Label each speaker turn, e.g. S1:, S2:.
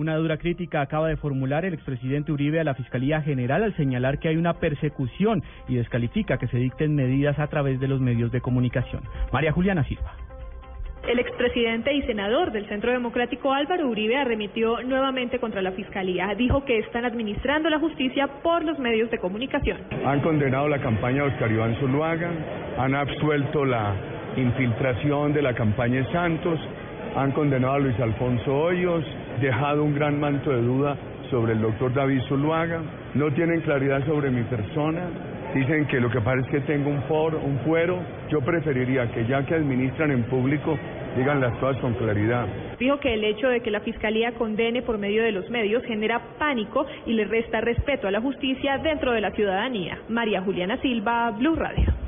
S1: Una dura crítica acaba de formular el expresidente Uribe a la Fiscalía General al señalar que hay una persecución y descalifica que se dicten medidas a través de los medios de comunicación. María Juliana Silva.
S2: El expresidente y senador del Centro Democrático Álvaro Uribe arremitió nuevamente contra la Fiscalía. Dijo que están administrando la justicia por los medios de comunicación.
S3: Han condenado la campaña de Oscar Iván Zuluaga, han absuelto la infiltración de la campaña de Santos, han condenado a Luis Alfonso Hoyos, dejado un gran manto de duda sobre el doctor David Zuluaga, no tienen claridad sobre mi persona, dicen que lo que pasa es que tengo un, foro, un fuero, yo preferiría que ya que administran en público digan las cosas con claridad.
S2: Dijo que el hecho de que la Fiscalía condene por medio de los medios genera pánico y le resta respeto a la justicia dentro de la ciudadanía. María Juliana Silva, Blue Radio.